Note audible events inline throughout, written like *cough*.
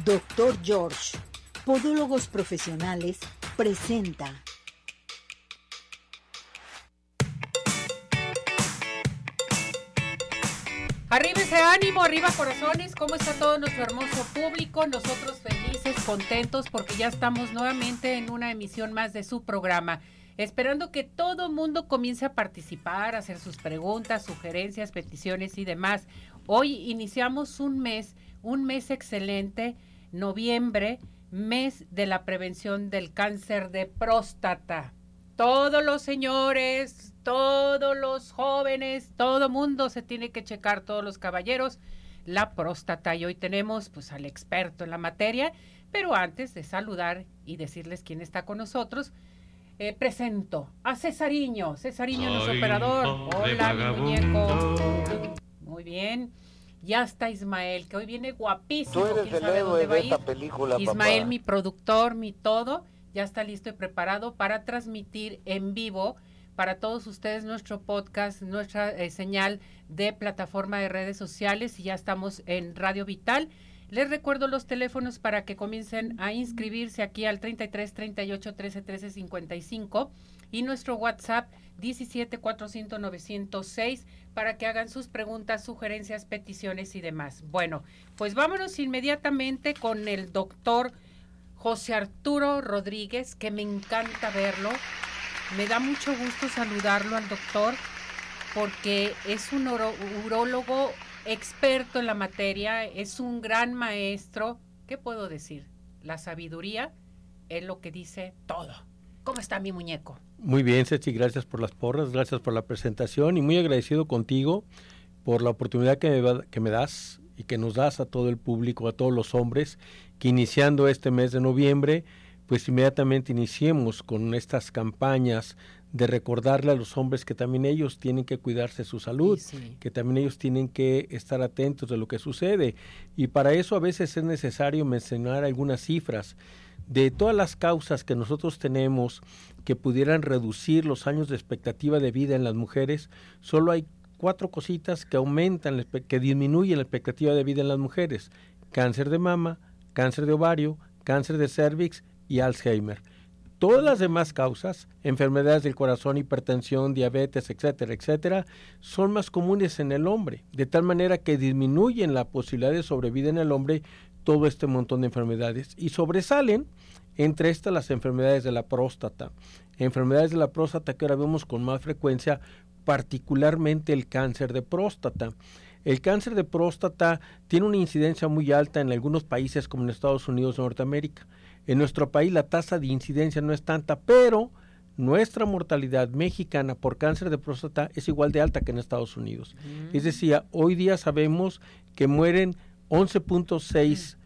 Doctor George, Podólogos Profesionales, presenta. Arriba ese ánimo, arriba corazones, ¿cómo está todo nuestro hermoso público? Nosotros felices, contentos porque ya estamos nuevamente en una emisión más de su programa esperando que todo mundo comience a participar, a hacer sus preguntas, sugerencias, peticiones y demás. Hoy iniciamos un mes, un mes excelente, noviembre, mes de la prevención del cáncer de próstata. Todos los señores, todos los jóvenes, todo mundo se tiene que checar, todos los caballeros, la próstata. Y hoy tenemos pues al experto en la materia, pero antes de saludar y decirles quién está con nosotros, eh, presento a Cesariño. Cesariño, nuestro operador. Hola, mi muñeco. Muy bien. Ya está Ismael, que hoy viene guapísimo. Tú eres el héroe de esta película, Ismael, mi productor, mi todo, ya está listo y preparado para transmitir en vivo para todos ustedes nuestro podcast, nuestra eh, señal de plataforma de redes sociales y ya estamos en Radio Vital. Les recuerdo los teléfonos para que comiencen a inscribirse aquí al 33 38 13 13 55 y nuestro WhatsApp 17 400 906 para que hagan sus preguntas, sugerencias, peticiones y demás. Bueno, pues vámonos inmediatamente con el doctor José Arturo Rodríguez, que me encanta verlo. Me da mucho gusto saludarlo al doctor porque es un urólogo experto en la materia, es un gran maestro. ¿Qué puedo decir? La sabiduría es lo que dice todo. ¿Cómo está mi muñeco? Muy bien, Ceci, gracias por las porras, gracias por la presentación y muy agradecido contigo por la oportunidad que me, que me das y que nos das a todo el público, a todos los hombres, que iniciando este mes de noviembre, pues inmediatamente iniciemos con estas campañas de recordarle a los hombres que también ellos tienen que cuidarse su salud, que también ellos tienen que estar atentos de lo que sucede. Y para eso a veces es necesario mencionar algunas cifras de todas las causas que nosotros tenemos que pudieran reducir los años de expectativa de vida en las mujeres, solo hay cuatro cositas que aumentan, que disminuyen la expectativa de vida en las mujeres. Cáncer de mama, cáncer de ovario, cáncer de cervix y Alzheimer. Todas las demás causas, enfermedades del corazón, hipertensión, diabetes, etcétera, etcétera, son más comunes en el hombre, de tal manera que disminuyen la posibilidad de sobrevida en el hombre todo este montón de enfermedades y sobresalen entre estas las enfermedades de la próstata. Enfermedades de la próstata que ahora vemos con más frecuencia, particularmente el cáncer de próstata. El cáncer de próstata tiene una incidencia muy alta en algunos países como en Estados Unidos de Norteamérica. En nuestro país la tasa de incidencia no es tanta, pero nuestra mortalidad mexicana por cáncer de próstata es igual de alta que en Estados Unidos. Mm. Es decir, hoy día sabemos que mueren 11.6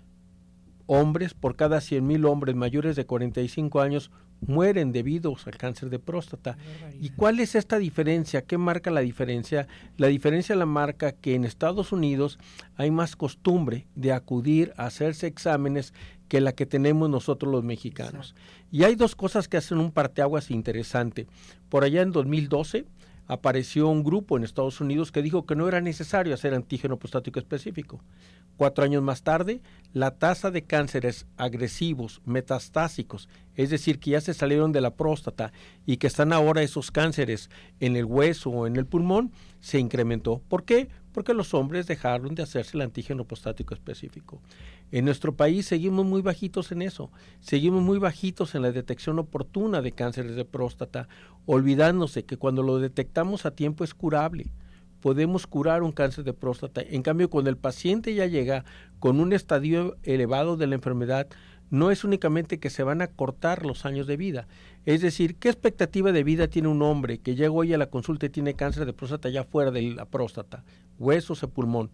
hombres por cada 100.000 hombres mayores de 45 años mueren debido al cáncer de próstata. ¿Y cuál es esta diferencia? ¿Qué marca la diferencia? La diferencia la marca que en Estados Unidos hay más costumbre de acudir a hacerse exámenes que la que tenemos nosotros los mexicanos. Y hay dos cosas que hacen un parteaguas interesante. Por allá en 2012 apareció un grupo en Estados Unidos que dijo que no era necesario hacer antígeno prostático específico. Cuatro años más tarde, la tasa de cánceres agresivos, metastásicos, es decir, que ya se salieron de la próstata y que están ahora esos cánceres en el hueso o en el pulmón, se incrementó. ¿Por qué? Porque los hombres dejaron de hacerse el antígeno prostático específico. En nuestro país seguimos muy bajitos en eso, seguimos muy bajitos en la detección oportuna de cánceres de próstata, olvidándose que cuando lo detectamos a tiempo es curable. Podemos curar un cáncer de próstata. En cambio, cuando el paciente ya llega con un estadio elevado de la enfermedad, no es únicamente que se van a cortar los años de vida. Es decir, ¿qué expectativa de vida tiene un hombre que llega hoy a la consulta y tiene cáncer de próstata ya fuera de la próstata, huesos o pulmón?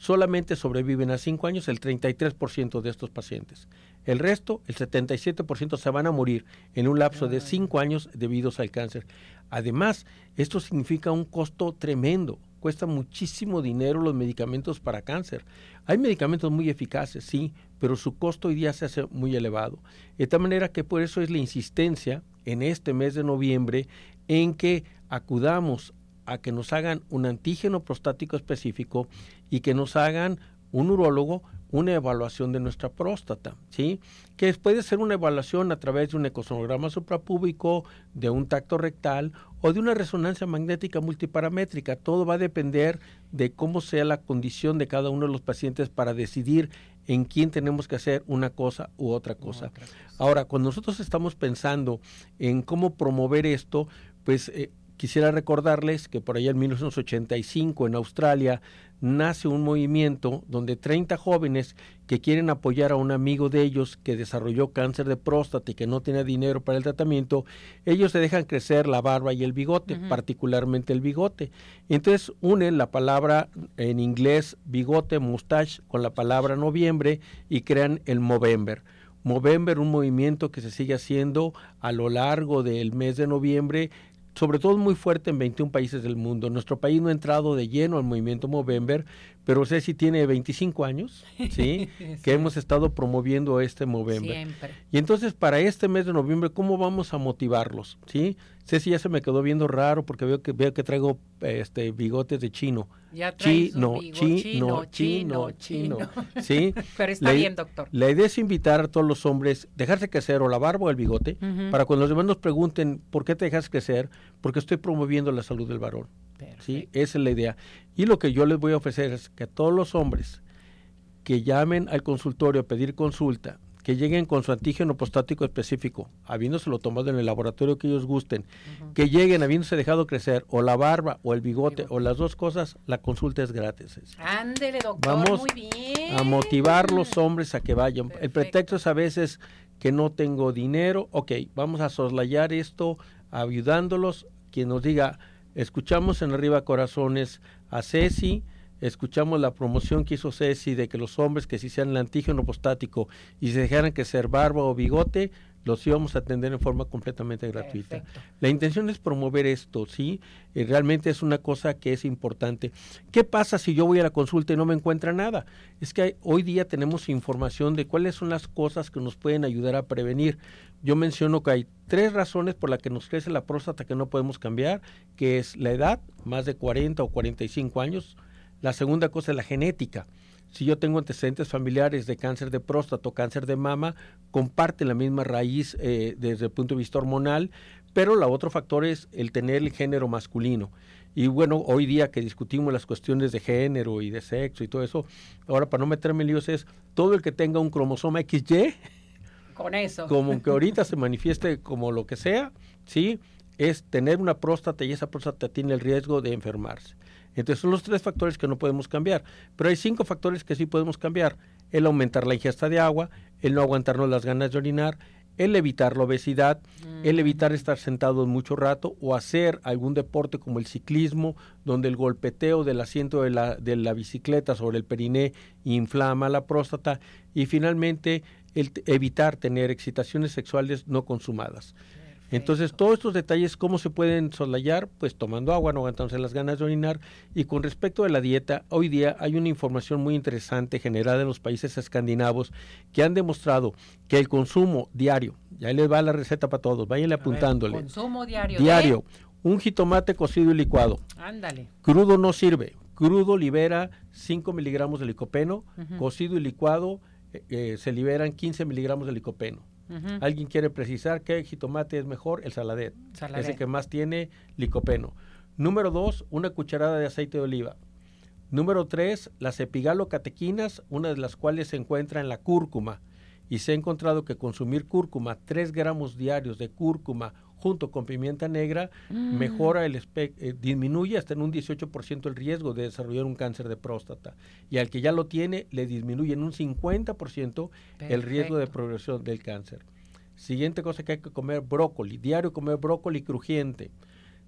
solamente sobreviven a 5 años el 33% de estos pacientes. El resto, el 77%, se van a morir en un lapso de 5 años debido al cáncer. Además, esto significa un costo tremendo. Cuesta muchísimo dinero los medicamentos para cáncer. Hay medicamentos muy eficaces, sí, pero su costo hoy día se hace muy elevado. De tal manera que por eso es la insistencia en este mes de noviembre en que acudamos a que nos hagan un antígeno prostático específico y que nos hagan un urólogo una evaluación de nuestra próstata, ¿sí? Que puede ser una evaluación a través de un ecosonograma suprapúbico, de un tacto rectal o de una resonancia magnética multiparamétrica. Todo va a depender de cómo sea la condición de cada uno de los pacientes para decidir en quién tenemos que hacer una cosa u otra cosa. Ahora, cuando nosotros estamos pensando en cómo promover esto, pues eh, quisiera recordarles que por allá en 1985 en Australia nace un movimiento donde 30 jóvenes que quieren apoyar a un amigo de ellos que desarrolló cáncer de próstata y que no tiene dinero para el tratamiento, ellos se dejan crecer la barba y el bigote, particularmente el bigote. Entonces unen la palabra en inglés bigote, mustache, con la palabra noviembre y crean el Movember. Movember, un movimiento que se sigue haciendo a lo largo del mes de noviembre sobre todo muy fuerte en 21 países del mundo. Nuestro país no ha entrado de lleno al movimiento Movember, pero si tiene 25 años, *laughs* ¿sí? Que hemos estado promoviendo este Movember. Siempre. Y entonces para este mes de noviembre, ¿cómo vamos a motivarlos? ¿Sí? Ceci ya se me quedó viendo raro porque veo que veo que traigo este bigotes de chino. Ya chino, chino, chino, chino, chino, *laughs* ¿Sí? *laughs* Pero está bien, doctor. La idea es invitar a todos los hombres, dejarse crecer o la barba o el bigote, para cuando los demás nos pregunten, ¿por qué te dejas crecer? Porque estoy promoviendo la salud del varón. ¿Sí? Esa es la idea. Y lo que yo les voy a ofrecer es que todos los hombres que llamen al consultorio a pedir consulta que lleguen con su antígeno prostático específico, habiéndoselo tomado en el laboratorio que ellos gusten, que lleguen habiéndose dejado crecer o la barba o el bigote, o las dos cosas, la consulta es gratis. Ándele, doctor, Vamos muy bien. a motivar los hombres a que vayan. El pretexto es a veces que no tengo dinero, ok, vamos a soslayar esto ayudándolos, quien nos diga, escuchamos en Arriba Corazones a Ceci, escuchamos la promoción que hizo Ceci de que los hombres que si sean el antígeno postático y se dejaran que ser barba o bigote, los íbamos a atender en forma completamente gratuita. La intención es promover esto, ¿sí? Y realmente es una cosa que es importante. ¿Qué pasa si yo voy a la consulta y no me encuentra nada? Es que hoy día tenemos información de cuáles son las cosas que nos pueden ayudar a prevenir. Yo menciono que hay tres razones por las que nos crece la próstata que no podemos cambiar, que es la edad, más de 40 o 45 años, la segunda cosa es la genética. Si yo tengo antecedentes familiares de cáncer de próstata o cáncer de mama, comparten la misma raíz eh, desde el punto de vista hormonal, pero el otro factor es el tener el género masculino. Y bueno, hoy día que discutimos las cuestiones de género y de sexo y todo eso, ahora para no meterme en líos es todo el que tenga un cromosoma XY, con eso. Como que *laughs* ahorita se manifieste como lo que sea, ¿sí? Es tener una próstata y esa próstata tiene el riesgo de enfermarse. Entonces son los tres factores que no podemos cambiar. Pero hay cinco factores que sí podemos cambiar. El aumentar la ingesta de agua, el no aguantarnos las ganas de orinar, el evitar la obesidad, el mm. evitar estar sentado mucho rato o hacer algún deporte como el ciclismo, donde el golpeteo del asiento de la, de la bicicleta sobre el periné inflama la próstata y finalmente el evitar tener excitaciones sexuales no consumadas. Entonces, todos estos detalles, ¿cómo se pueden soslayar? Pues tomando agua, no aguantándose las ganas de orinar. Y con respecto a la dieta, hoy día hay una información muy interesante generada en los países escandinavos que han demostrado que el consumo diario, ya les va la receta para todos, váyanle apuntándole. consumo diario. Diario. Un jitomate cocido y licuado. Ándale. Crudo no sirve. Crudo libera 5 miligramos de licopeno. Cocido y licuado eh, eh, se liberan 15 miligramos de licopeno. Alguien quiere precisar que el jitomate es mejor, el saladet, es el que más tiene licopeno. Número dos, una cucharada de aceite de oliva. Número tres, las epigalocatequinas, una de las cuales se encuentra en la cúrcuma. Y se ha encontrado que consumir cúrcuma, 3 gramos diarios de cúrcuma junto con pimienta negra, mm. mejora el eh, disminuye hasta en un 18% el riesgo de desarrollar un cáncer de próstata. Y al que ya lo tiene, le disminuye en un 50% el riesgo de progresión del cáncer. Siguiente cosa que hay que comer, brócoli. Diario comer brócoli crujiente.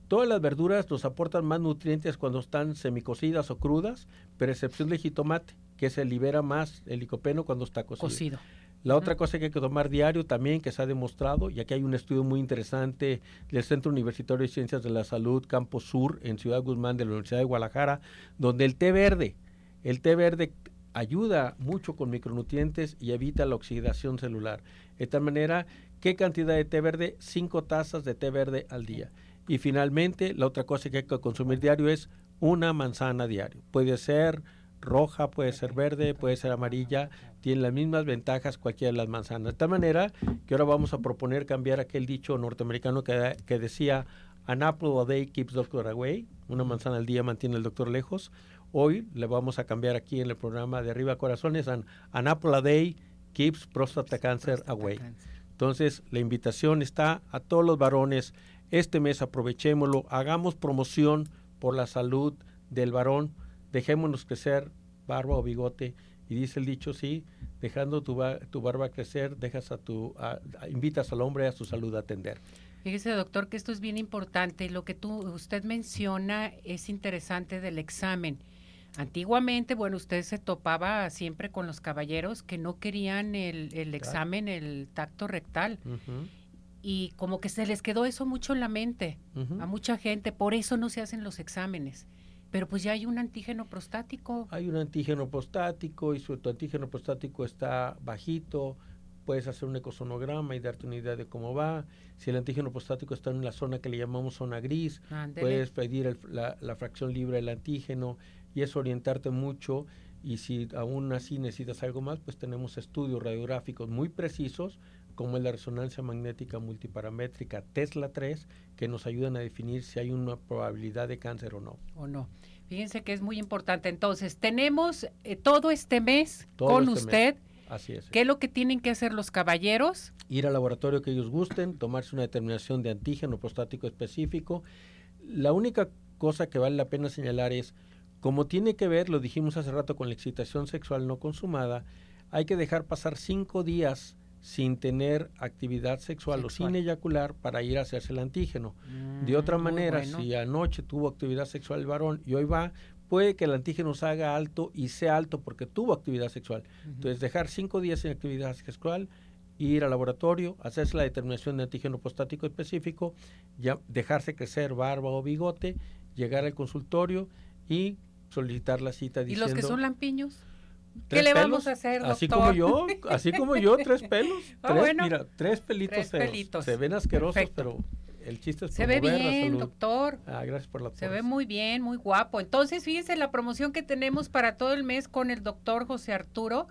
Todas las verduras nos aportan más nutrientes cuando están semicocidas o crudas, pero excepción del jitomate, que se libera más el licopeno cuando está cocido. cocido. La otra cosa que hay que tomar diario también, que se ha demostrado, y aquí hay un estudio muy interesante del Centro Universitario de Ciencias de la Salud Campo Sur en Ciudad Guzmán de la Universidad de Guadalajara, donde el té verde, el té verde ayuda mucho con micronutrientes y evita la oxidación celular. De tal manera, ¿qué cantidad de té verde? Cinco tazas de té verde al día. Y finalmente, la otra cosa que hay que consumir diario es una manzana diario. Puede ser roja, puede ser verde, puede ser amarilla, tiene las mismas ventajas cualquiera de las manzanas. De tal manera que ahora vamos a proponer cambiar aquel dicho norteamericano que, que decía An apple a day keeps doctor away, una manzana al día mantiene al doctor lejos. Hoy le vamos a cambiar aquí en el programa de Arriba Corazones, an, an apple a day keeps prostate cancer away. Entonces, la invitación está a todos los varones. Este mes aprovechémoslo, hagamos promoción por la salud del varón, dejémonos crecer barba o bigote. Y dice el dicho, sí, dejando tu, tu barba crecer, dejas a tu, invitas al hombre a su salud a atender. Fíjese, doctor, que esto es bien importante. Lo que tú, usted menciona es interesante del examen. Antiguamente, bueno, usted se topaba siempre con los caballeros que no querían el, examen, el tacto rectal. Y como que se les quedó eso mucho en la mente a mucha gente, por eso no se hacen los exámenes. Pero pues ya hay un antígeno prostático. Hay un antígeno prostático y su antígeno prostático está bajito, puedes hacer un ecosonograma y darte una idea de cómo va. Si el antígeno prostático está en la zona que le llamamos zona gris, puedes pedir la, la, fracción libre del antígeno y es orientarte mucho. Y si aún así necesitas algo más, pues tenemos estudios radiográficos muy precisos, como es la resonancia magnética multiparamétrica Tesla 3, que nos ayudan a definir si hay una probabilidad de cáncer o no. O no. Fíjense que es muy importante. Entonces, tenemos eh, todo este mes con este usted. Así es. ¿Qué es lo que tienen que hacer los caballeros? Ir al laboratorio que ellos gusten, tomarse una determinación de antígeno prostático específico. La única cosa que vale la pena señalar es como tiene que ver, lo dijimos hace rato, con la excitación sexual no consumada, hay que dejar pasar cinco días sin tener actividad sexual, o sin eyacular para ir a hacerse el antígeno. de otra mm, manera, si anoche tuvo actividad sexual el varón y hoy va, puede que el antígeno se haga alto y sea alto porque tuvo actividad sexual. Entonces, dejar cinco días sin actividad sexual, ir al laboratorio, hacerse la determinación de antígeno prostático específico, ya dejarse crecer barba o bigote, llegar al consultorio y solicitar la cita diciendo... ¿Y los que son lampiños? ¿Qué le vamos a hacer, doctor? Así como yo, así como yo, tres *laughs* pelos. Ah, tres, Mira, tres pelitos tres Se ven asquerosos, pero el chiste es Se ve bien, doctor. Ah, gracias por la Se ve muy bien, muy guapo. Entonces, fíjense la promoción que tenemos para todo el mes con el doctor José Arturo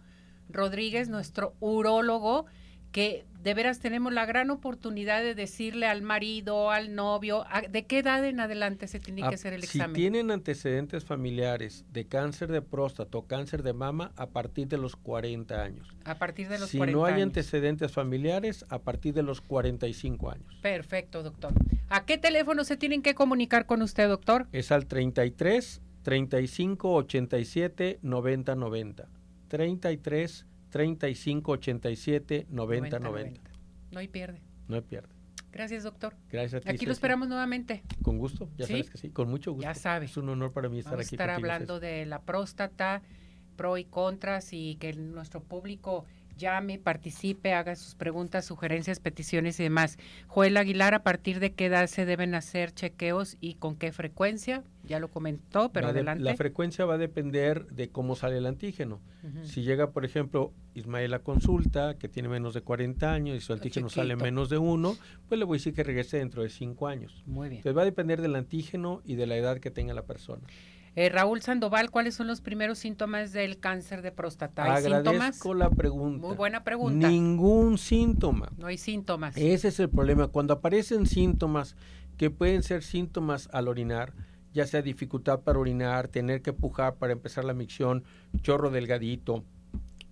Rodríguez, nuestro urólogo que de veras tenemos la gran oportunidad de decirle al marido, al novio, de qué edad en adelante se tiene que ah, hacer el examen. Si tienen antecedentes familiares de cáncer de próstata o cáncer de mama, a partir de los 40 años. A partir de los si 40 Si no hay antecedentes familiares, a partir de los 45 años. Perfecto, doctor. ¿A qué teléfono se tienen que comunicar con usted, doctor? Es al 33 35 87 90 90. 33 35 87 90 90. No hay pierde. No hay pierde. Gracias, doctor. Gracias a ti. Aquí lo esperamos nuevamente. Con gusto, ya sabes que sí, con mucho gusto. Ya sabes. Es un honor para mí estar Vamos aquí. estar hablando de la próstata, pro y contras y que nuestro público llame, participe, haga sus preguntas, sugerencias, peticiones y demás. Joel Aguilar, ¿a partir de qué edad se deben hacer chequeos y con qué frecuencia? Ya lo comentó, pero adelante. la frecuencia va a depender de cómo sale el antígeno. Si llega, por ejemplo, Ismael a consulta, que tiene menos de 40 años y su antígeno sale menos de uno, pues le voy a decir que regrese dentro de 5 años. Muy bien. Entonces va a depender del antígeno y de la edad que tenga la persona. Eh, Raúl Sandoval, ¿cuáles son los primeros síntomas del cáncer de próstata? ¿Hay Agradezco la pregunta. Muy buena pregunta. Ningún síntoma. No hay síntomas. Ese es el problema. Cuando aparecen síntomas que pueden ser síntomas al orinar, ya sea dificultad para orinar, tener que pujar para empezar la micción, chorro delgadito,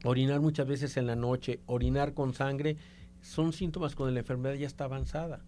orinar muchas veces en la noche, orinar con sangre, son síntomas cuando la enfermedad ya está avanzada.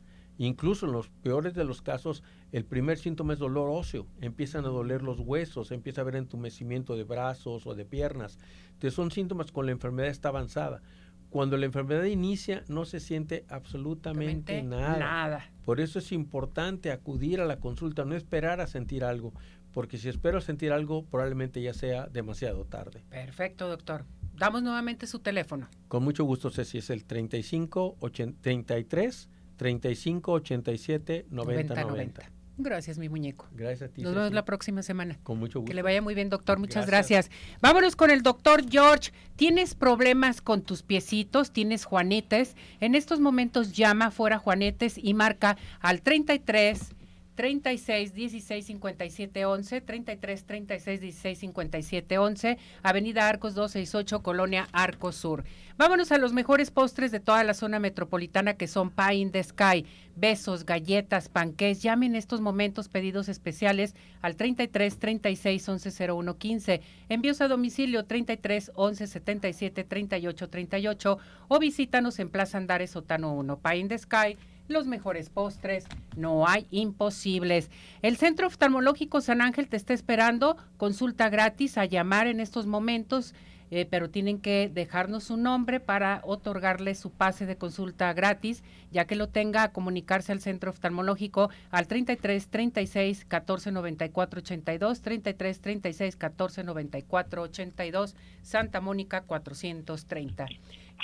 Incluso en los peores de los casos, el primer síntoma es dolor óseo. Empiezan a doler los huesos, empieza a haber entumecimiento de brazos o de piernas. Entonces son síntomas cuando la enfermedad está avanzada. Cuando la enfermedad inicia no se siente absolutamente nada. nada. Por eso es importante acudir a la consulta, no esperar a sentir algo, porque si espero sentir algo probablemente ya sea demasiado tarde. Perfecto, doctor. Damos nuevamente su teléfono. Con mucho gusto, Ceci, es el 35 33 35 87 90 90. Gracias, mi muñeco. Gracias a ti. Nos vemos la próxima semana. Con mucho gusto. Que le vaya muy bien, doctor. Muchas gracias. Vámonos con el doctor George. ¿Tienes problemas con tus piecitos? ¿Tienes juanetes? En estos momentos llama fuera juanetes y marca al 33 36 16 57 11, 33 36 16 57 11, Avenida Arcos 268, Colonia Arcos Sur. Vámonos a los mejores postres de toda la zona metropolitana que son Pie in the Sky, besos, galletas, panqués. Llamen en estos momentos pedidos especiales al 33 36 11 01 15. Envíos a domicilio 33 11 77 38 38 o visítanos en Plaza Andares Sotano 1. Pie in the Sky los mejores postres, no hay imposibles. El Centro Oftalmológico San Ángel te está esperando, consulta gratis a llamar en estos momentos. Eh, pero tienen que dejarnos su nombre para otorgarle su pase de consulta gratis, ya que lo tenga a comunicarse al centro oftalmológico al 33 36 14 94 82, 33 36 14 94 82, Santa Mónica 430.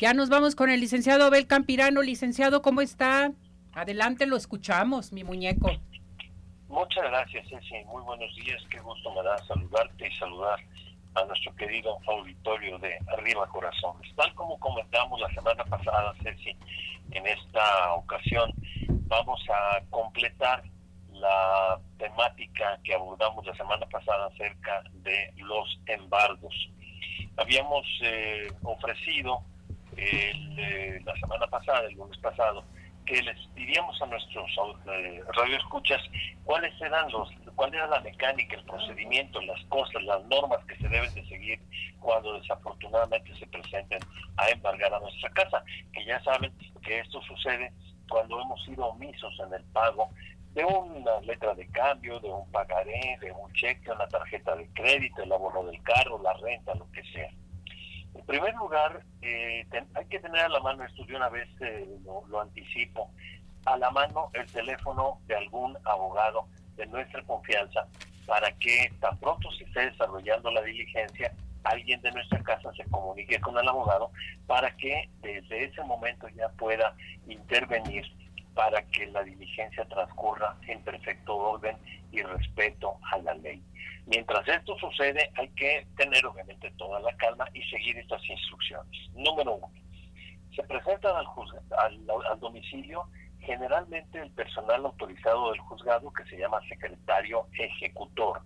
Ya nos vamos con el licenciado Abel Campirano. Licenciado, ¿cómo está? Adelante, lo escuchamos, mi muñeco. Muchas gracias, Ceci. Muy buenos días. Qué gusto me da saludarte y saludar a nuestro querido auditorio de Arriba Corazones. Tal como comentamos la semana pasada, Ceci, en esta ocasión vamos a completar la temática que abordamos la semana pasada acerca de los embargos. Habíamos eh, ofrecido eh, la semana pasada, el lunes pasado, que les diríamos a nuestros eh, radioescuchas cuáles eran los, cuál era la mecánica, el procedimiento, las cosas, las normas que se deben de seguir cuando desafortunadamente se presenten a embargar a nuestra casa, que ya saben que esto sucede cuando hemos sido omisos en el pago de una letra de cambio, de un pagaré, de un cheque, una tarjeta de crédito, el abono del carro, la renta, lo que sea. En primer lugar, eh, hay que tener a la mano, esto de una vez eh, lo, anticipo, a la mano el teléfono de algún abogado de nuestra confianza para que tan pronto se esté desarrollando la diligencia, alguien de nuestra casa se comunique con el abogado para que desde ese momento ya pueda intervenir para que la diligencia transcurra en perfecto orden y respeto a la ley. Mientras esto sucede, hay que tener obviamente toda la calma y seguir estas instrucciones. Número uno, se presentan al, al, domicilio generalmente el personal autorizado del juzgado que se llama secretario ejecutor,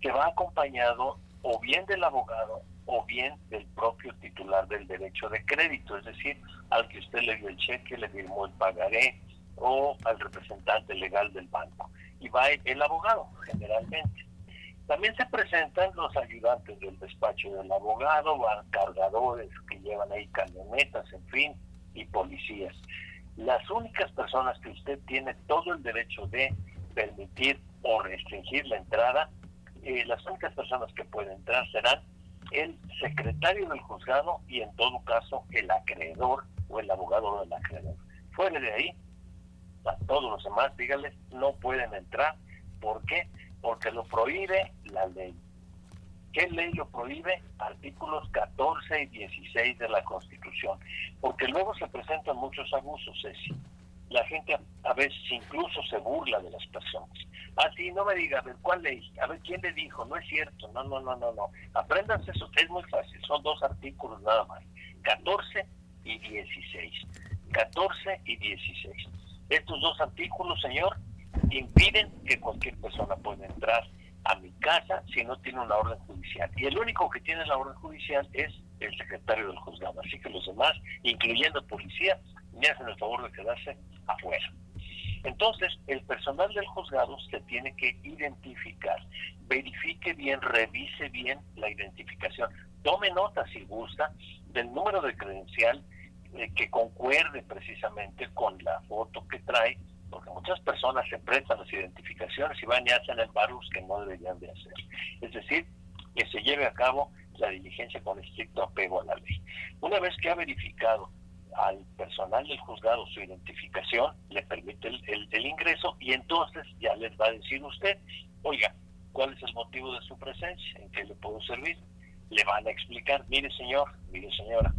que va acompañado o bien del abogado o bien del propio titular del derecho de crédito, es decir, al que usted le dio el cheque, le firmó el pagaré o al representante legal del banco. Y va el abogado, generalmente. También se presentan los ayudantes del despacho del abogado, van cargadores que llevan ahí camionetas, en fin, y policías. Las únicas personas que usted tiene todo el derecho de permitir o restringir la entrada, eh, las únicas personas que pueden entrar serán el secretario del juzgado y en todo caso el acreedor o el abogado del acreedor. Fuera de ahí, a todos los demás, díganles, no pueden entrar. ¿Por qué? porque lo prohíbe la ley. ¿Qué ley lo prohíbe? Artículos 14 y 16 de la Constitución. Porque luego se presentan muchos abusos, Ceci. La gente a veces incluso se burla de las personas. Así, ah, no me diga, a ver, ¿cuál ley? A ver, ¿quién le dijo? No es cierto, no, no, no, no, no. Apréndanse eso, es muy fácil, son dos artículos nada más. 14 y 16. 14 y 16. Estos dos artículos, señor, impiden que cualquier persona pueda entrar a mi casa si no tiene una orden judicial. Y el único que tiene la orden judicial es el secretario del juzgado. Así que los demás, incluyendo policía, me hacen el favor de quedarse afuera. Entonces, el personal del juzgado se tiene que identificar, verifique bien, revise bien la identificación, tome nota si gusta del número de credencial eh, que concuerde precisamente con la foto que trae porque muchas personas se prestan las identificaciones y van y hacen embargos que no deberían de hacer. Es decir, que se lleve a cabo la diligencia con estricto apego a la ley. Una vez que ha verificado al personal del juzgado su identificación, le permite el, ingreso y entonces ya les va a decir usted, oiga, ¿cuál es el motivo de su presencia? ¿En qué le puedo servir? Le van a explicar, mire señor, mire señora,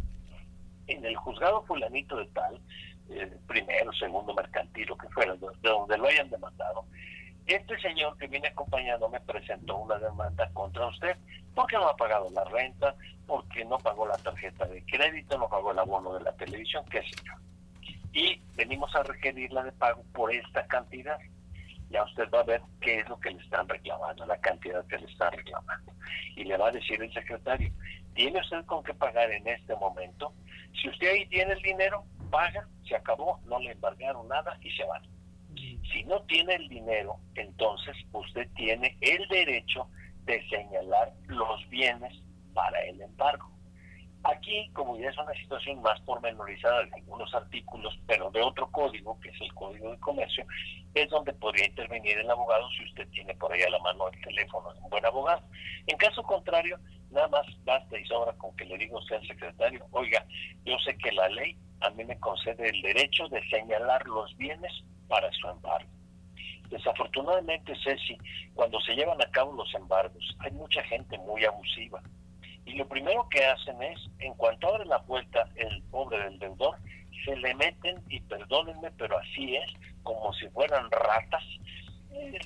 en el juzgado fulanito de tal, eh, primero, segundo mercantil, lo que fuera, de, donde lo hayan demandado, este señor que viene acompañando me presentó una demanda contra usted porque no ha pagado la renta, porque no pagó la tarjeta de crédito, no pagó el abono de la televisión, qué sé yo. Y venimos a requerirla de pago por esta cantidad. ya usted va a ver qué es lo que le están reclamando, la cantidad que le están reclamando. Y le va a decir el secretario, ¿tiene usted con qué pagar en este momento? Si usted ahí tiene el dinero, paga, se acabó, no le embargaron nada y se van. Si no tiene el dinero, entonces usted tiene el derecho de señalar los bienes para el embargo. Aquí, como ya es una situación más pormenorizada de algunos artículos, pero de otro código, que es el Código de Comercio, es donde podría intervenir el abogado si usted tiene por ahí a la mano el teléfono de un buen abogado. En caso contrario, nada más basta y sobra con que le diga usted al secretario, oiga, yo sé que la ley a mí me concede el derecho de señalar los bienes para su embargo. Desafortunadamente, Ceci, cuando se llevan a cabo los embargos, hay mucha gente muy abusiva y lo primero que hacen es, en cuanto abre la puerta el pobre del deudor, se le meten, y perdónenme, pero así es, como si fueran ratas, eh,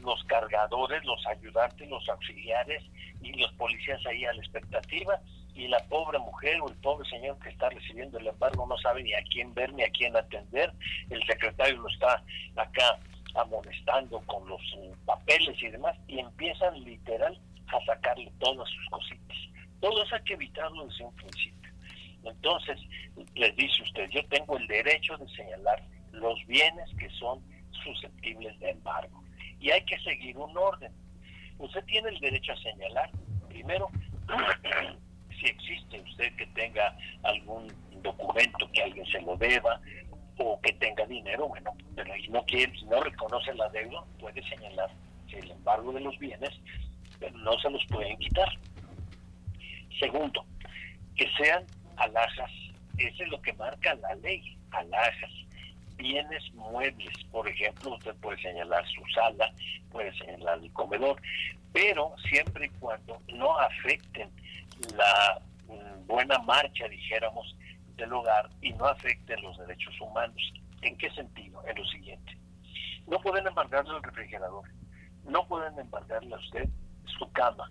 los cargadores, los ayudantes, los auxiliares y los policías ahí a la expectativa, y la pobre mujer o el pobre señor que está recibiendo el embargo no sabe ni a quién ver ni a quién atender, el secretario lo está acá amonestando con los papeles y demás, y empiezan literal a sacarle todas sus cositas. Todo eso hay que evitarlo desde un principio. Entonces, les dice usted, yo tengo el derecho de señalar los bienes que son susceptibles de embargo. Y hay que seguir un orden. Usted tiene el derecho a señalar, primero, *clears throat* si existe usted que tenga algún documento que alguien se lo deba o que tenga dinero, bueno, pero si no quiere, si no reconoce la deuda, puede señalar el embargo de los bienes, pero no se los pueden quitar. Segundo, que sean alhajas, eso es lo que marca la ley, alhajas. Bienes muebles, por ejemplo, usted puede señalar su sala, puede señalar el comedor, pero siempre y cuando no afecten la mm, buena marcha, dijéramos, del hogar y no afecten los derechos humanos. ¿En qué sentido? En lo siguiente. No pueden embargarle el refrigerador, no pueden embargarle a usted su cama,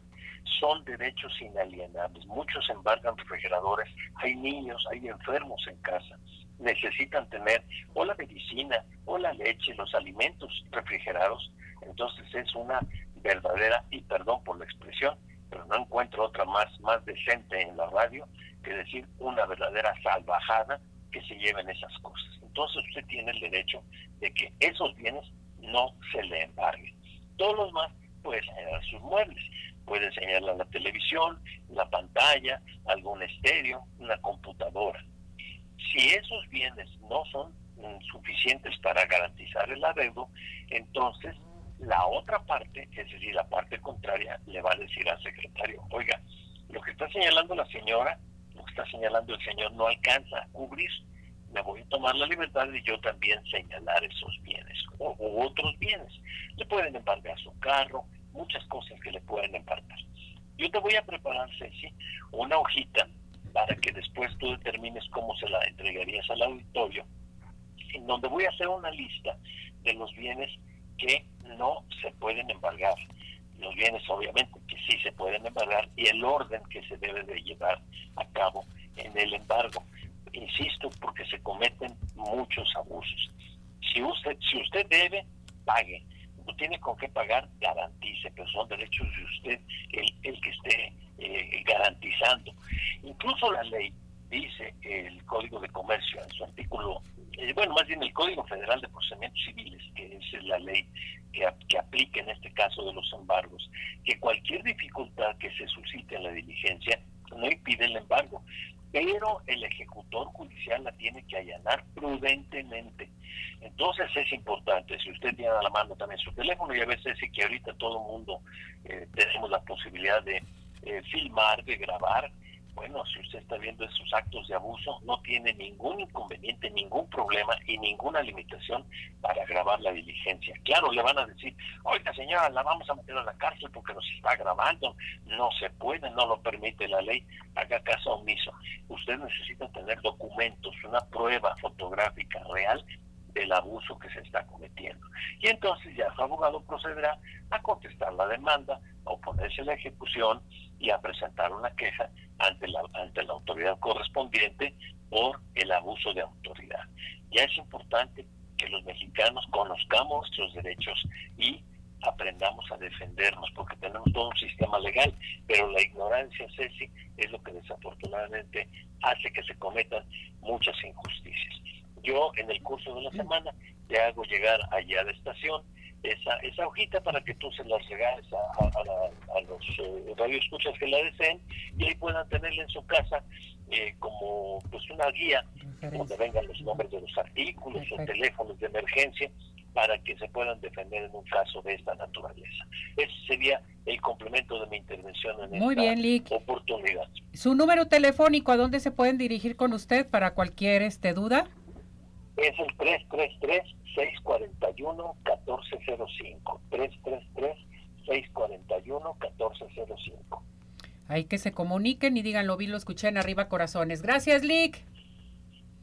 son derechos inalienables. Muchos embargan refrigeradores, hay niños, hay enfermos en casa, necesitan tener o la medicina o la leche, los alimentos refrigerados. Entonces es una verdadera, y perdón por la expresión, pero no encuentro otra más, más decente en la radio que decir una verdadera salvajada que se lleven esas cosas. Entonces usted tiene el derecho de que esos bienes no se le embarguen. Todos los más pueden generar sus muebles puede enseñarle la televisión, la pantalla, algún estéreo, una computadora. Si esos bienes no son mm, suficientes para garantizar el adeudo, entonces la otra parte, es decir, la parte contraria, le va a decir al secretario, oiga, lo que está señalando la señora, lo que está señalando el señor no alcanza a cubrir, me voy a tomar la libertad de yo también señalar esos bienes o, otros bienes. Le pueden embargar su carro, muchas cosas que le pueden embarcar. Yo te voy a preparar, Ceci, una hojita para que después tú determines cómo se la entregarías al auditorio, en donde voy a hacer una lista de los bienes que no se pueden embargar, los bienes obviamente que sí se pueden embargar y el orden que se debe de llevar a cabo en el embargo. Insisto, porque se cometen muchos abusos. Si usted, si usted debe, pague no tiene con qué pagar, garantice, pero son derechos de usted el, el que esté eh, garantizando. Incluso la ley dice el Código de Comercio en su artículo, eh, bueno, más bien el Código Federal de Procedimientos Civiles, que es la ley que, que aplica en este caso de los embargos, que cualquier dificultad que se suscite en la diligencia no impide el embargo, pero el ejecutor judicial la tiene que allanar prudentemente. Entonces es importante, si usted tiene a la mano también su teléfono, y a veces sí que ahorita todo mundo eh, tenemos la posibilidad de eh, filmar, de grabar, bueno, si usted está viendo esos actos de abuso, no tiene ningún inconveniente, ningún problema y ninguna limitación para grabar la diligencia. Claro, le van a decir, oiga señora, la vamos a meter a la cárcel porque nos está grabando. No se puede, no lo permite la ley. Haga caso omiso. Usted necesita tener documentos, una prueba fotográfica real del abuso que se está cometiendo. Y entonces ya su abogado procederá a contestar la demanda, a oponerse a la ejecución y a presentar una queja ante la, ante la autoridad correspondiente por el abuso de autoridad. Ya es importante que los mexicanos conozcamos nuestros derechos y aprendamos a defendernos, porque tenemos todo un sistema legal, pero la ignorancia, Ceci, es lo que desafortunadamente hace que se cometan muchas injusticias. Yo en el curso de la semana te hago llegar allá a la estación esa, esa hojita para que tú se las regales a, a, los eh, radioescuchas que la deseen y ahí puedan tenerla en su casa eh, como pues una guía donde vengan los nombres de los artículos o teléfonos de emergencia para que se puedan defender en un caso de esta naturaleza. Ese sería el complemento de mi intervención en Muy esta bien, oportunidad. ¿Su número telefónico a dónde se pueden dirigir con usted para cualquier este duda? Es el 333-641-1405. 333-641-1405. Hay que se comuniquen y digan, lo vi, lo escuché en Arriba Corazones. Gracias, Lick.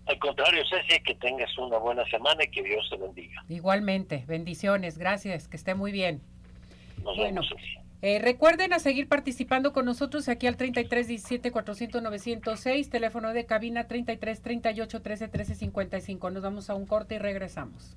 Al contrario, Ceci, que tengas una buena semana y que Dios te bendiga. Igualmente, bendiciones, gracias, que esté muy bien. Nos bueno, vemos, eh, recuerden a seguir participando con nosotros aquí al 33 17 400 906, teléfono de cabina 33 38 13 13 55. Nos vamos a un corte y regresamos.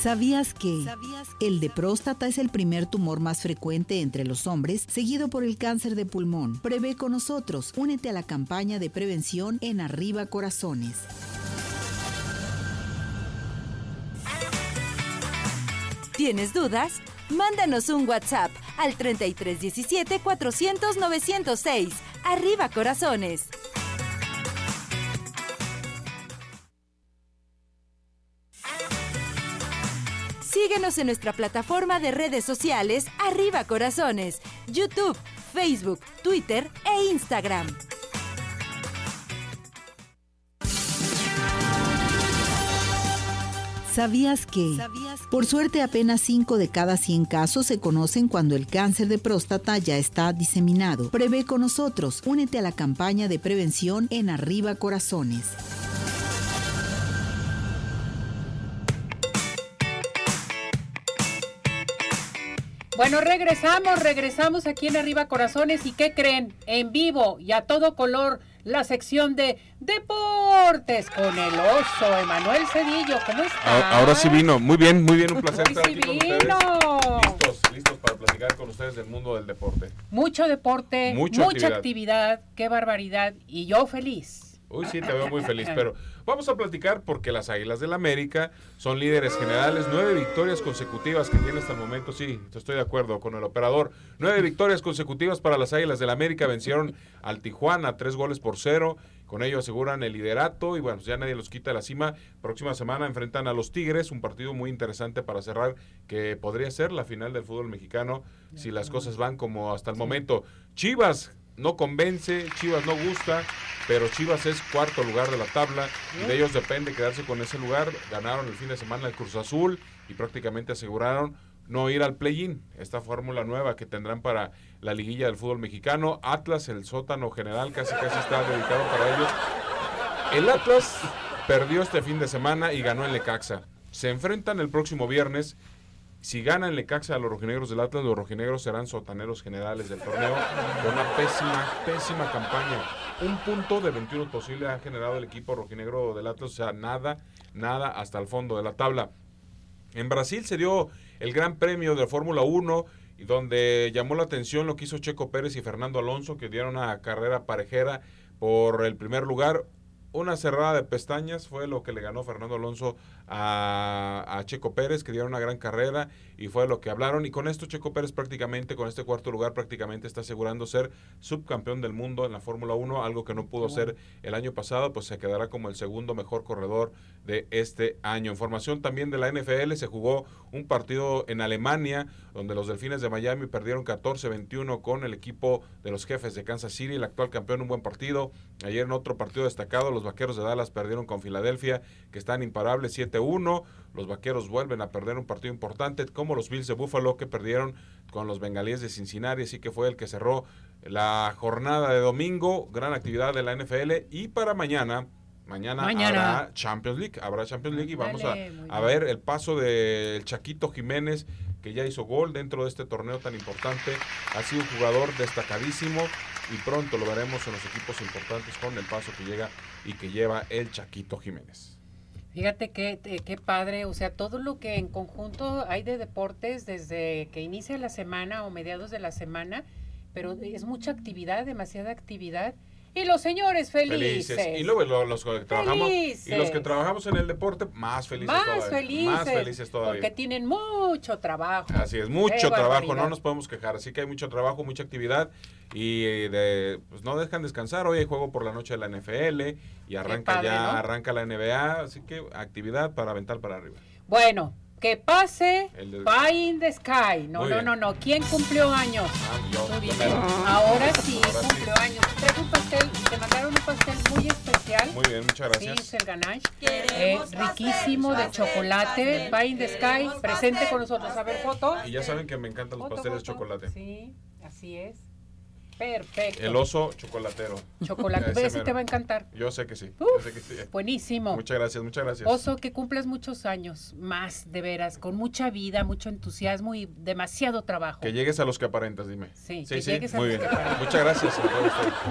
¿Sabías que el de próstata es el primer tumor más frecuente entre los hombres, seguido por el cáncer de pulmón? Prevé con nosotros. Únete a la campaña de prevención en Arriba Corazones. ¿Tienes dudas? Mándanos un WhatsApp al 3317 400 906. Arriba Corazones. Síguenos en nuestra plataforma de redes sociales Arriba Corazones, YouTube, Facebook, Twitter e Instagram. ¿Sabías que? Por suerte apenas 5 de cada 100 casos se conocen cuando el cáncer de próstata ya está diseminado. Prevé con nosotros. Únete a la campaña de prevención en Arriba Corazones. Bueno, regresamos, regresamos aquí en Arriba Corazones y ¿qué creen? En vivo y a todo color la sección de deportes con el oso Emanuel Cedillo. ¿Cómo está? Ahora sí vino. Muy bien, muy bien, un placer estar aquí con ustedes. Listos, listos para platicar con ustedes del mundo del deporte. Mucho deporte, mucha, actividad. qué barbaridad y yo feliz. Uy, sí, te veo muy feliz, pero Vamos a platicar porque las Águilas del la América son líderes generales, nueve victorias consecutivas que tiene hasta el momento, sí, estoy de acuerdo con el operador, nueve victorias consecutivas para las Águilas del la América, vencieron al Tijuana tres goles por cero, con ello aseguran el liderato y bueno, ya nadie los quita de la cima. Próxima semana enfrentan a los Tigres, un partido muy interesante para cerrar que podría ser la final del fútbol mexicano si las cosas van como hasta el momento. Chivas no convence, Chivas no gusta, pero Chivas es cuarto lugar de la tabla y de ellos depende quedarse con ese lugar. Ganaron el fin de semana el Cruz Azul y prácticamente aseguraron no ir al play-in, esta fórmula nueva que tendrán para la liguilla del fútbol mexicano. Atlas, el sótano general, casi casi está dedicado para ellos. El Atlas perdió este fin de semana y ganó el Lecaxa. Se enfrentan el próximo viernes Si ganan Lecaxa a los rojinegros del Atlas, los rojinegros serán sotaneros generales del torneo con una pésima, pésima campaña. Un punto de 21 posible ha generado el equipo rojinegro del Atlas, o sea, nada, nada hasta el fondo de la tabla. En Brasil se dio el Gran Premio de Fórmula 1 y donde llamó la atención lo que hizo Checo Pérez y Fernando Alonso, que dieron una carrera parejera por el primer lugar. Una cerrada de pestañas fue lo que le ganó Fernando Alonso a, Checo Pérez, que dieron una gran carrera y fue lo que hablaron. Y con esto Checo Pérez prácticamente, con este cuarto lugar, prácticamente está asegurando ser subcampeón del mundo en la Fórmula 1, algo que no pudo ser el año pasado, pues se quedará como el segundo mejor corredor de este año. Información también de la NFL, se jugó un partido en Alemania, donde los Delfines de Miami perdieron 14-21 con el equipo de los jefes de Kansas City, el actual campeón, un buen partido. Ayer en otro partido destacado, los Vaqueros de Dallas perdieron con Filadelfia, que están imparables 7-1. Los Vaqueros vuelven a perder un partido importante, como los Bills de Buffalo, que perdieron con los Bengalíes de Cincinnati, así que fue el que cerró la jornada de domingo. Gran actividad de la NFL. Y para mañana, Mañana, habrá Champions League, habrá Champions League y vamos a, a ver el paso del Chaquito Jiménez que ya hizo gol dentro de este torneo tan importante. Ha sido un jugador destacadísimo y pronto lo veremos en los equipos importantes con el paso que llega y que lleva el Chaquito Jiménez. Fíjate qué, qué padre, o sea, todo lo que en conjunto hay de deportes desde que inicia la semana o mediados de la semana, pero es mucha actividad, demasiada actividad y los señores felices. Y luego los, que trabajamos y los que trabajamos en el deporte más felices más todavía. Felices, más felices todavía. Porque tienen mucho trabajo. Así es, mucho trabajo, no nos podemos quejar. Así que hay mucho trabajo, mucha actividad y de, pues no dejan descansar. Hoy hay juego por la noche de la NFL y arranca ya arranca la NBA, así que actividad para aventar para arriba. Bueno, que pase Pie in the Sky. No, no, no, no. ¿Quién cumplió años? Ah, Ahora sí, cumplió años. Trae un pastel, te mandaron un pastel muy especial. Muy bien, muchas gracias. Sí, es el ganache. Eh, riquísimo de chocolate. Pie in the Sky, presente con nosotros. A ver, foto. Y ya saben que me encantan los pasteles de chocolate. Sí, así es. Perfecto. El oso chocolatero. Chocolate. Ese te va a encantar. Yo sé que sí. Buenísimo. Muchas gracias, muchas gracias. Oso, que cumplas muchos años más, de veras, con mucha vida, mucho entusiasmo y demasiado trabajo. Que llegues a los que aparentas, dime. Sí, sí, que llegues muy bien. Muchas gracias.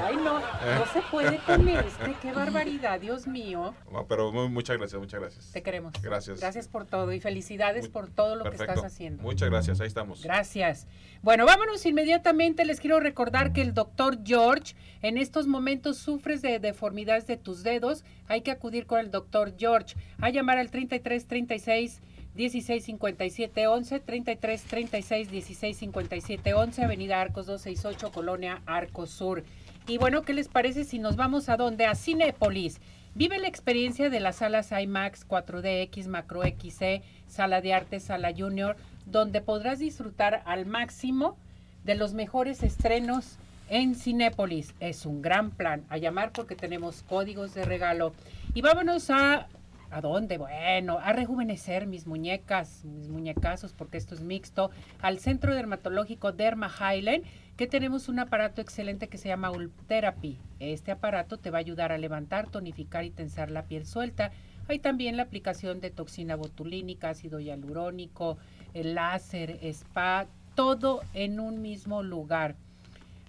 Ay, no, no se puede con este. Qué barbaridad, Dios mío. pero muchas gracias, muchas gracias. Te queremos. Gracias. Gracias por todo y felicidades por todo lo que estás haciendo. Muchas gracias, ahí estamos. Gracias. Bueno, vámonos inmediatamente. Les quiero recordar que el doctor George en estos momentos sufres de deformidades de tus dedos. Hay que acudir con el doctor George. A llamar al 33 36 16 57 11, 33 36 16 57 11, Avenida Arcos 268, Colonia Arcos Sur. Y bueno, ¿qué les parece si nos vamos a dónde? A Cinépolis. Vive la experiencia de las salas IMAX, 4DX, Macro XC, Sala de Arte, Sala Junior, donde podrás disfrutar al máximo de los mejores estrenos en Cinépolis. Es un gran plan. A llamar porque tenemos códigos de regalo. Y vámonos a... ¿A dónde? Bueno, a rejuvenecer mis muñecas, mis muñecazos, porque esto es mixto, al Centro Dermatológico Derma Highland, que tenemos un aparato excelente que se llama Ultherapy. Este aparato te va a ayudar a levantar, tonificar y tensar la piel suelta. Hay también la aplicación de toxina botulínica, ácido hialurónico, el láser, spa, todo en un mismo lugar.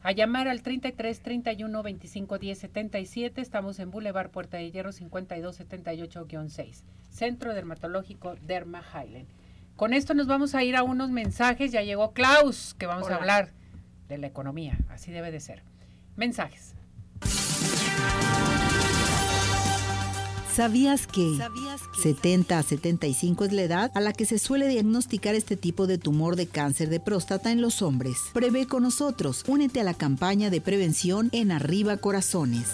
A llamar al 33 31 25 10 77. Estamos en Boulevard Puerta de Hierro 52 78-6. Centro Dermatológico Derma Highland. Con esto nos vamos a ir a unos mensajes. Ya llegó Klaus, que vamos a hablar de la economía. Así debe de ser. Mensajes. ¿Sabías que 70 a 75 es la edad a la que se suele diagnosticar este tipo de tumor de cáncer de próstata en los hombres? Prevé con nosotros. Únete a la campaña de prevención en Arriba Corazones.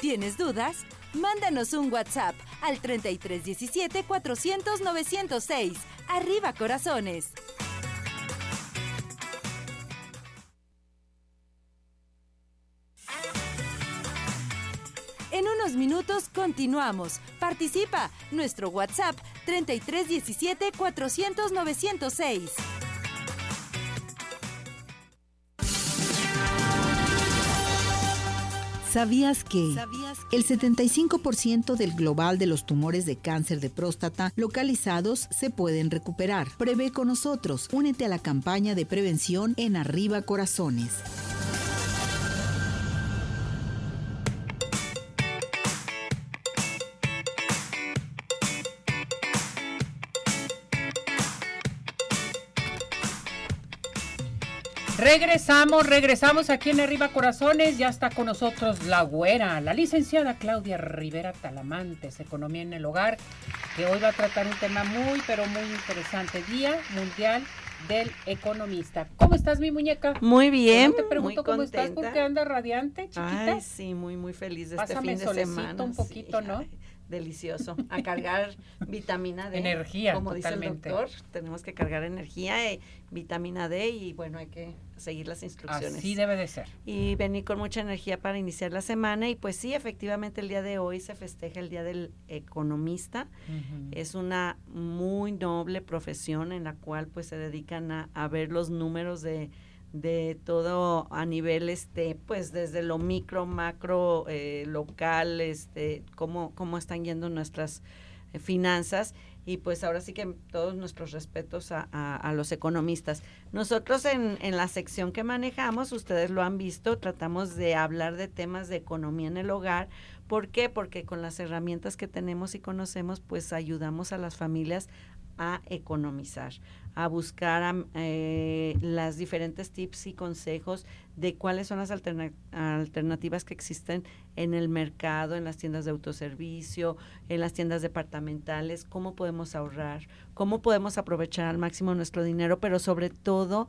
¿Tienes dudas? Mándanos un WhatsApp al 3317 400 906. Arriba Corazones. Unos minutos continuamos. Participa. Nuestro WhatsApp 3317 400 906. ¿Sabías que? El 75% del global de los tumores de cáncer de próstata localizados se pueden recuperar. Prevé con nosotros. Únete a la campaña de prevención en Arriba Corazones. Regresamos, regresamos aquí en Arriba Corazones. Ya está con nosotros la güera, la licenciada Claudia Rivera Talamantes, Economía en el Hogar, que hoy va a tratar un tema muy, pero muy interesante. Día Mundial del Economista. ¿Cómo estás, mi muñeca? Muy bien. te pregunto cómo estás porque anda radiante, chiquita. Ay, sí, muy, muy feliz de este fin de semana. un poquito, ¿no? Delicioso. A cargar vitamina D. Energía, Como dice el doctor, tenemos que cargar energía, y vitamina D y bueno, hay que seguir las instrucciones. Así debe de ser. Y venir con mucha energía para iniciar la semana y pues sí, efectivamente el día de hoy se festeja el Día del Economista. Es una muy noble profesión en la cual pues se dedican a, a ver los números de de todo a nivel este pues desde lo micro macro eh, local este cómo cómo están yendo nuestras eh, finanzas y pues ahora sí que todos nuestros respetos a, a, los economistas. Nosotros en, en, la sección que manejamos, ustedes lo han visto, tratamos de hablar de temas de economía en el hogar. ¿Por qué? Porque con las herramientas que tenemos y conocemos, pues ayudamos a las familias a economizar, a buscar eh, las diferentes tips y consejos de cuáles son las alternativas que existen en el mercado, en las tiendas de autoservicio, en las tiendas departamentales, cómo podemos ahorrar, cómo podemos aprovechar al máximo nuestro dinero, pero sobre todo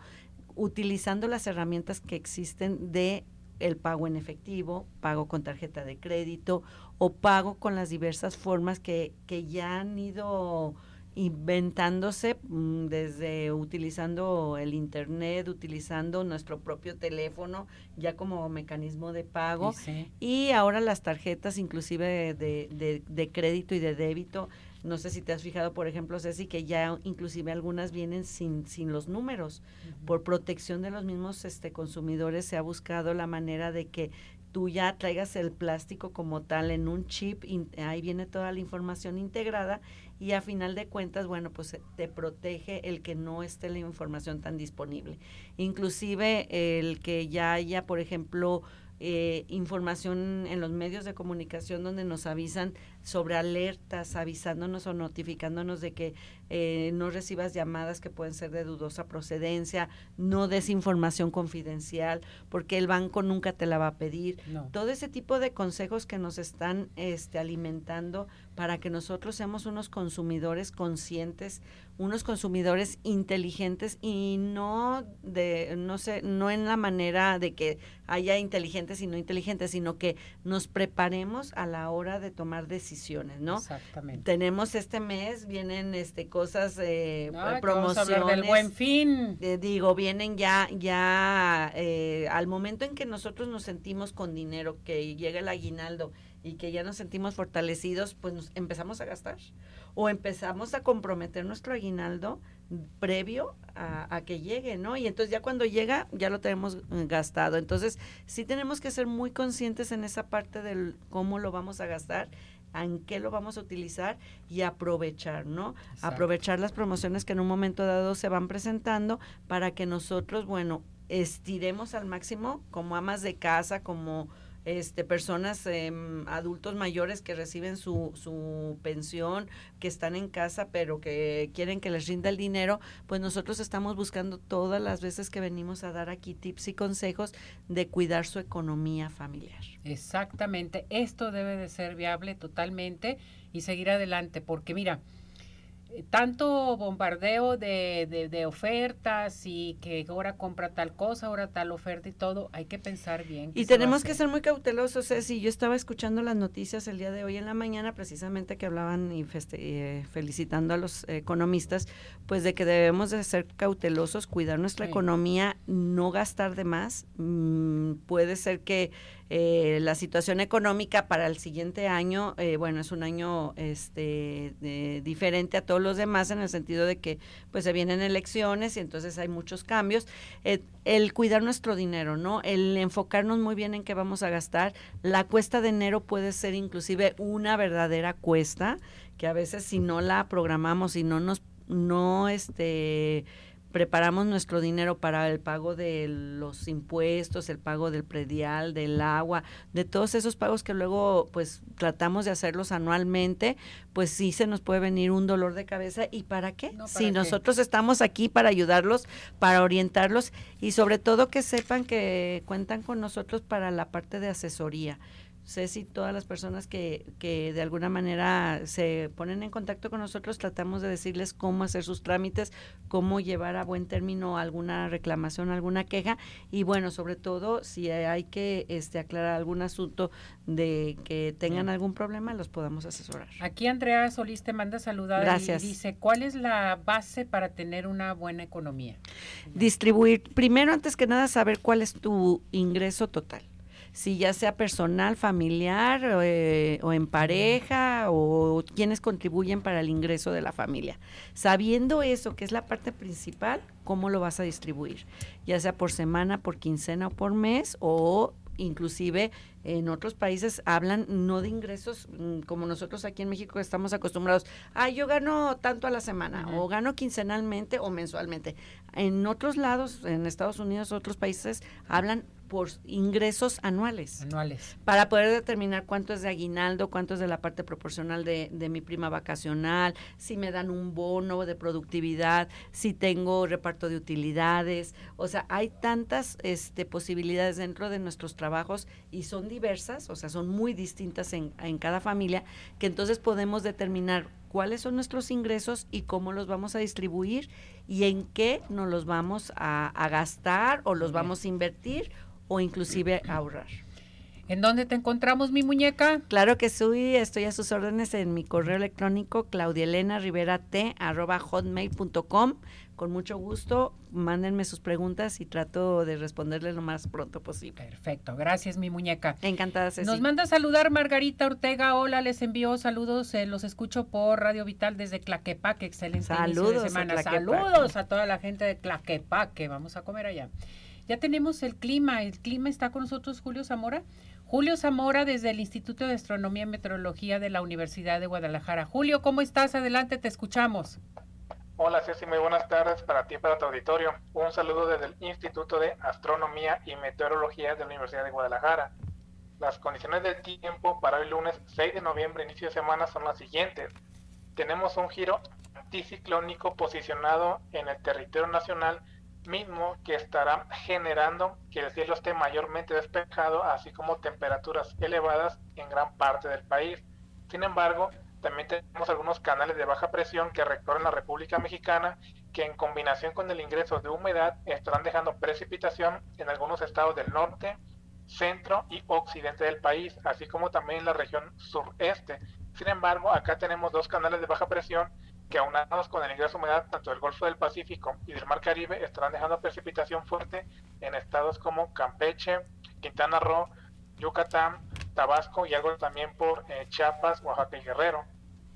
utilizando las herramientas que existen de el pago en efectivo, pago con tarjeta de crédito o pago con las diversas formas que, que ya han ido inventándose mm, desde utilizando el internet, utilizando nuestro propio teléfono ya como mecanismo de pago y ahora las tarjetas inclusive de, de, crédito y de débito. No sé si te has fijado, por ejemplo, Ceci, que ya inclusive algunas vienen sin, sin los números. Por protección de los mismos este, consumidores se ha buscado la manera de que tú ya traigas el plástico como tal en un chip, ahí viene toda la información integrada y a final de cuentas, bueno, pues te protege el que no esté la información tan disponible. Inclusive el que ya haya, por ejemplo, eh, información en los medios de comunicación donde nos avisan sobre alertas, avisándonos o notificándonos de que eh, no recibas llamadas que pueden ser de dudosa procedencia, no des información confidencial, porque el banco nunca te la va a pedir. Todo ese tipo de consejos que nos están este, alimentando para que nosotros seamos unos consumidores conscientes, unos consumidores inteligentes y no de no sé no en la manera de que haya inteligentes y no inteligentes sino que nos preparemos a la hora de tomar decisiones no exactamente tenemos este mes vienen este cosas eh, promociones del buen fin eh, digo vienen ya ya eh, al momento en que nosotros nos sentimos con dinero que llega el aguinaldo y que ya nos sentimos fortalecidos, pues nos empezamos a gastar o empezamos a comprometer nuestro aguinaldo previo a, que llegue, ¿no? Y entonces ya cuando llega ya lo tenemos eh, gastado. Entonces sí tenemos que ser muy conscientes en esa parte del cómo lo vamos a gastar en qué lo vamos a utilizar y aprovechar, ¿no? Aprovechar las promociones que en un momento dado se van presentando para que nosotros, bueno, estiremos al máximo como amas de casa, como este, personas, em, adultos mayores que reciben su, su pensión, que están en casa, pero que quieren que les rinda el dinero, pues nosotros estamos buscando todas las veces que venimos a dar aquí tips y consejos de cuidar su economía familiar. Exactamente, esto debe de ser viable totalmente y seguir adelante, porque mira, tanto bombardeo de, de, ofertas y que ahora compra tal cosa, ahora tal oferta y todo, hay que pensar bien. Y tenemos que ser muy cautelosos. Si yo estaba escuchando las noticias el día de hoy en la mañana, precisamente que hablaban y eh, felicitando a los economistas, pues de que debemos de ser cautelosos, cuidar nuestra economía, no gastar de más. Mm, puede ser que eh, la situación económica para el siguiente año, eh, bueno, es un año este, diferente a todos los demás en el sentido de que pues se vienen elecciones y entonces hay muchos cambios. el cuidar nuestro dinero, ¿no? El enfocarnos muy bien en qué vamos a gastar. La cuesta de enero puede ser inclusive una verdadera cuesta que a veces si no la programamos y no nos no este preparamos nuestro dinero para el pago de los impuestos, el pago del predial, del agua, de todos esos pagos que luego pues tratamos de hacerlos anualmente, pues sí se nos puede venir un dolor de cabeza. ¿Y para qué? si nosotros estamos aquí para ayudarlos, para orientarlos y sobre todo que sepan que cuentan con nosotros para la parte de asesoría si todas las personas que, que de alguna manera se ponen en contacto con nosotros, tratamos de decirles cómo hacer sus trámites, cómo llevar a buen término alguna reclamación, alguna queja y bueno, sobre todo si hay que este, aclarar algún asunto de que tengan algún problema, los podamos asesorar. Aquí Andrea Solís te manda saludar Gracias. y dice, ¿cuál es la base para tener una buena economía? Distribuir, primero antes que nada saber cuál es tu ingreso total si ya sea personal, familiar eh, o en pareja o quienes contribuyen para el ingreso de la familia. Sabiendo eso, que es la parte principal, ¿cómo lo vas a distribuir? Ya sea por semana, por quincena o por mes o inclusive en otros países hablan no de ingresos mm, como nosotros aquí en México estamos acostumbrados, ah, yo gano tanto a la semana o gano quincenalmente o mensualmente. En otros lados, en Estados Unidos, otros países hablan por ingresos anuales. Anuales. Para poder determinar cuánto es de aguinaldo, cuánto es de la parte proporcional de, de, mi prima vacacional, si me dan un bono de productividad, si tengo reparto de utilidades. O sea, hay tantas este, posibilidades dentro de nuestros trabajos y son diversas, o sea, son muy distintas en, en cada familia, que entonces podemos determinar cuáles son nuestros ingresos y cómo los vamos a distribuir y en qué nos los vamos a, a gastar o los vamos a invertir o inclusive ahorrar. ¿En dónde te encontramos, mi muñeca? Claro que soy, estoy a sus órdenes en mi correo electrónico hotmail.com Con mucho gusto, mándenme sus preguntas y trato de responderles lo más pronto posible. Perfecto, gracias, mi muñeca. Encantada, Ceci. Nos manda a saludar Margarita Ortega. Hola, les envío saludos, eh, los escucho por Radio Vital desde Claquepaque. Excelente saludos de semana. Saludos a toda la gente de Claquepaque. Vamos a comer allá. Ya tenemos el clima. El clima está con nosotros Julio Zamora. Julio Zamora desde el Instituto de Astronomía y Meteorología de la Universidad de Guadalajara. Julio, ¿cómo estás? Adelante, te escuchamos. Hola Ceci, muy buenas tardes para ti y para tu auditorio. Un saludo desde el Instituto de Astronomía y Meteorología de la Universidad de Guadalajara. Las condiciones del tiempo para el lunes 6 de noviembre, inicio de semana, son las siguientes. Tenemos un giro anticiclónico posicionado en el territorio nacional mismo que estará generando que el cielo esté mayormente despejado, así como temperaturas elevadas en gran parte del país. Sin embargo, también tenemos algunos canales de baja presión que recorren la República Mexicana, que en combinación con el ingreso de humedad estarán dejando precipitación en algunos estados del norte, centro y occidente del país, así como también en la región sureste. Sin embargo, acá tenemos dos canales de baja presión que aunados con el ingreso de humedad tanto del Golfo del Pacífico y del Mar Caribe estarán dejando precipitación fuerte en estados como Campeche, Quintana Roo, Yucatán, Tabasco y algo también por eh, Chiapas, Oaxaca y Guerrero.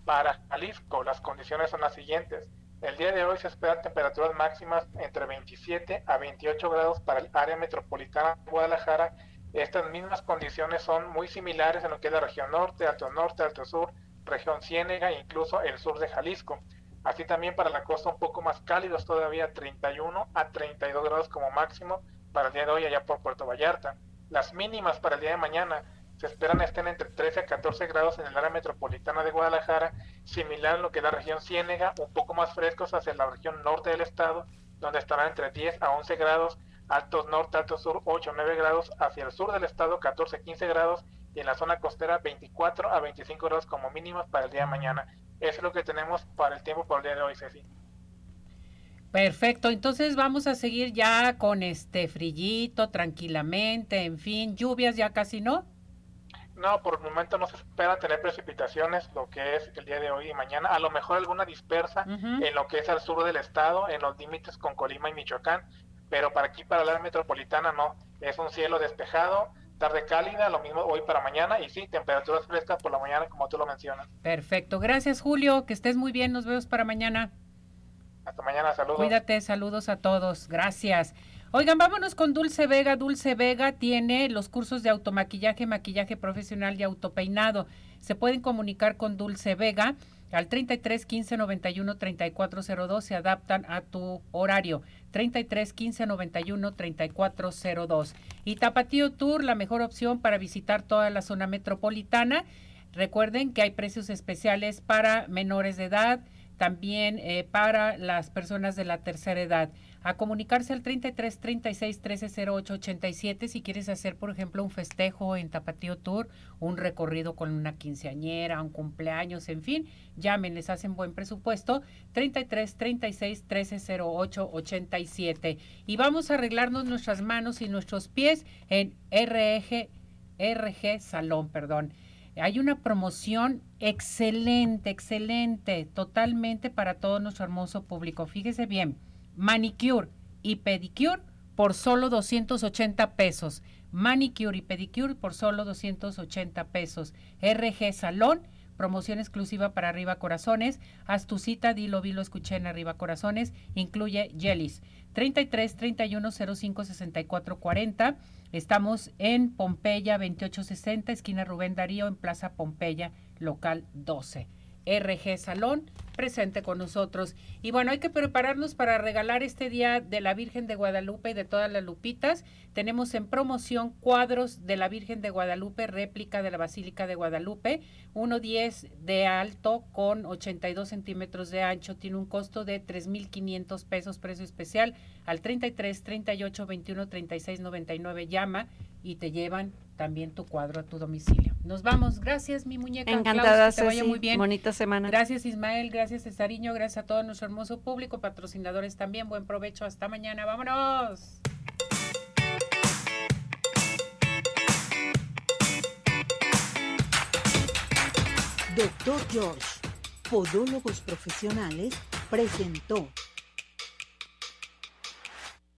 Para Jalisco las condiciones son las siguientes. El día de hoy se esperan temperaturas máximas entre 27 a 28 grados para el área metropolitana de Guadalajara. Estas mismas condiciones son muy similares en lo que es la región norte, alto norte, alto sur, región Ciénega e incluso el sur de Jalisco. Así también para la costa un poco más cálidos todavía 31 a 32 grados como máximo para el día de hoy allá por Puerto Vallarta. Las mínimas para el día de mañana se esperan estén entre 13 a 14 grados en el área metropolitana de Guadalajara, similar a lo que es la región Ciénega, un poco más frescos hacia la región norte del estado, donde estarán entre 10 a 11 grados, altos norte, altos sur 8 a 9 grados, hacia el sur del estado 14 a 15 grados y en la zona costera 24 a 25 grados como mínimas para el día de mañana. Eso es lo que tenemos para el tiempo por el día de hoy, Ceci. Perfecto, entonces vamos a seguir ya con este frillito, tranquilamente, en fin, lluvias ya casi no. No, por el momento no se espera tener precipitaciones, lo que es el día de hoy y mañana. A lo mejor alguna dispersa en lo que es al sur del estado, en los límites con Colima y Michoacán, pero para aquí, para la metropolitana, no. Es un cielo despejado, tarde cálida, lo mismo hoy para mañana y sí, temperaturas frescas por la mañana como tú lo mencionas. Perfecto, gracias Julio, que estés muy bien, nos vemos para mañana. Hasta mañana, saludos. Cuídate, saludos a todos, gracias. Oigan, vámonos con Dulce Vega. Dulce Vega tiene los cursos de automaquillaje, maquillaje profesional y autopeinado. Se pueden comunicar con Dulce Vega al 33 15 91 3402 se adaptan a tu horario. 33 15 91 3402. Y Tapatío Tour, la mejor opción para visitar toda la zona metropolitana. Recuerden que hay precios especiales para menores de edad, también eh, para las personas de la tercera edad a comunicarse al 33 36 13 08 87 si quieres hacer, por ejemplo, un festejo en Tapatío Tour, un recorrido con una quinceañera, un cumpleaños, en fin, llamen, les hacen buen presupuesto. 33 36 13 08 87. Y vamos a arreglarnos nuestras manos y nuestros pies en RG, RG Salón, perdón. Hay una promoción excelente, excelente, totalmente para todo nuestro hermoso público. Fíjese bien manicure y pedicure por solo 280 pesos. Manicure y pedicure por solo 280 pesos. RG Salón, promoción exclusiva para Arriba Corazones. Haz tu cita, dilo, vi, lo escuché en Arriba Corazones. Incluye jellies. 33 31 05 64 40. Estamos en Pompeya 2860, esquina Rubén Darío, en Plaza Pompeya, local 12. RG Salón presente con nosotros. Y bueno, hay que prepararnos para regalar este día de la Virgen de Guadalupe y de todas las Lupitas. Tenemos en promoción cuadros de la Virgen de Guadalupe, réplica de la Basílica de Guadalupe, 1,10 de alto con 82 centímetros de ancho. Tiene un costo de 3,500 pesos, precio especial al 33 38 21 36 99. Llama y te llevan también tu cuadro a tu domicilio. Nos vamos. Gracias, mi muñeca. Encantada, que te vaya muy bien. Bonita semana. Gracias, Ismael. Gracias, Cesariño. Gracias a todo nuestro hermoso público, patrocinadores también. Buen provecho. Hasta mañana. Vámonos. Doctor George, Podólogos Profesionales, presentó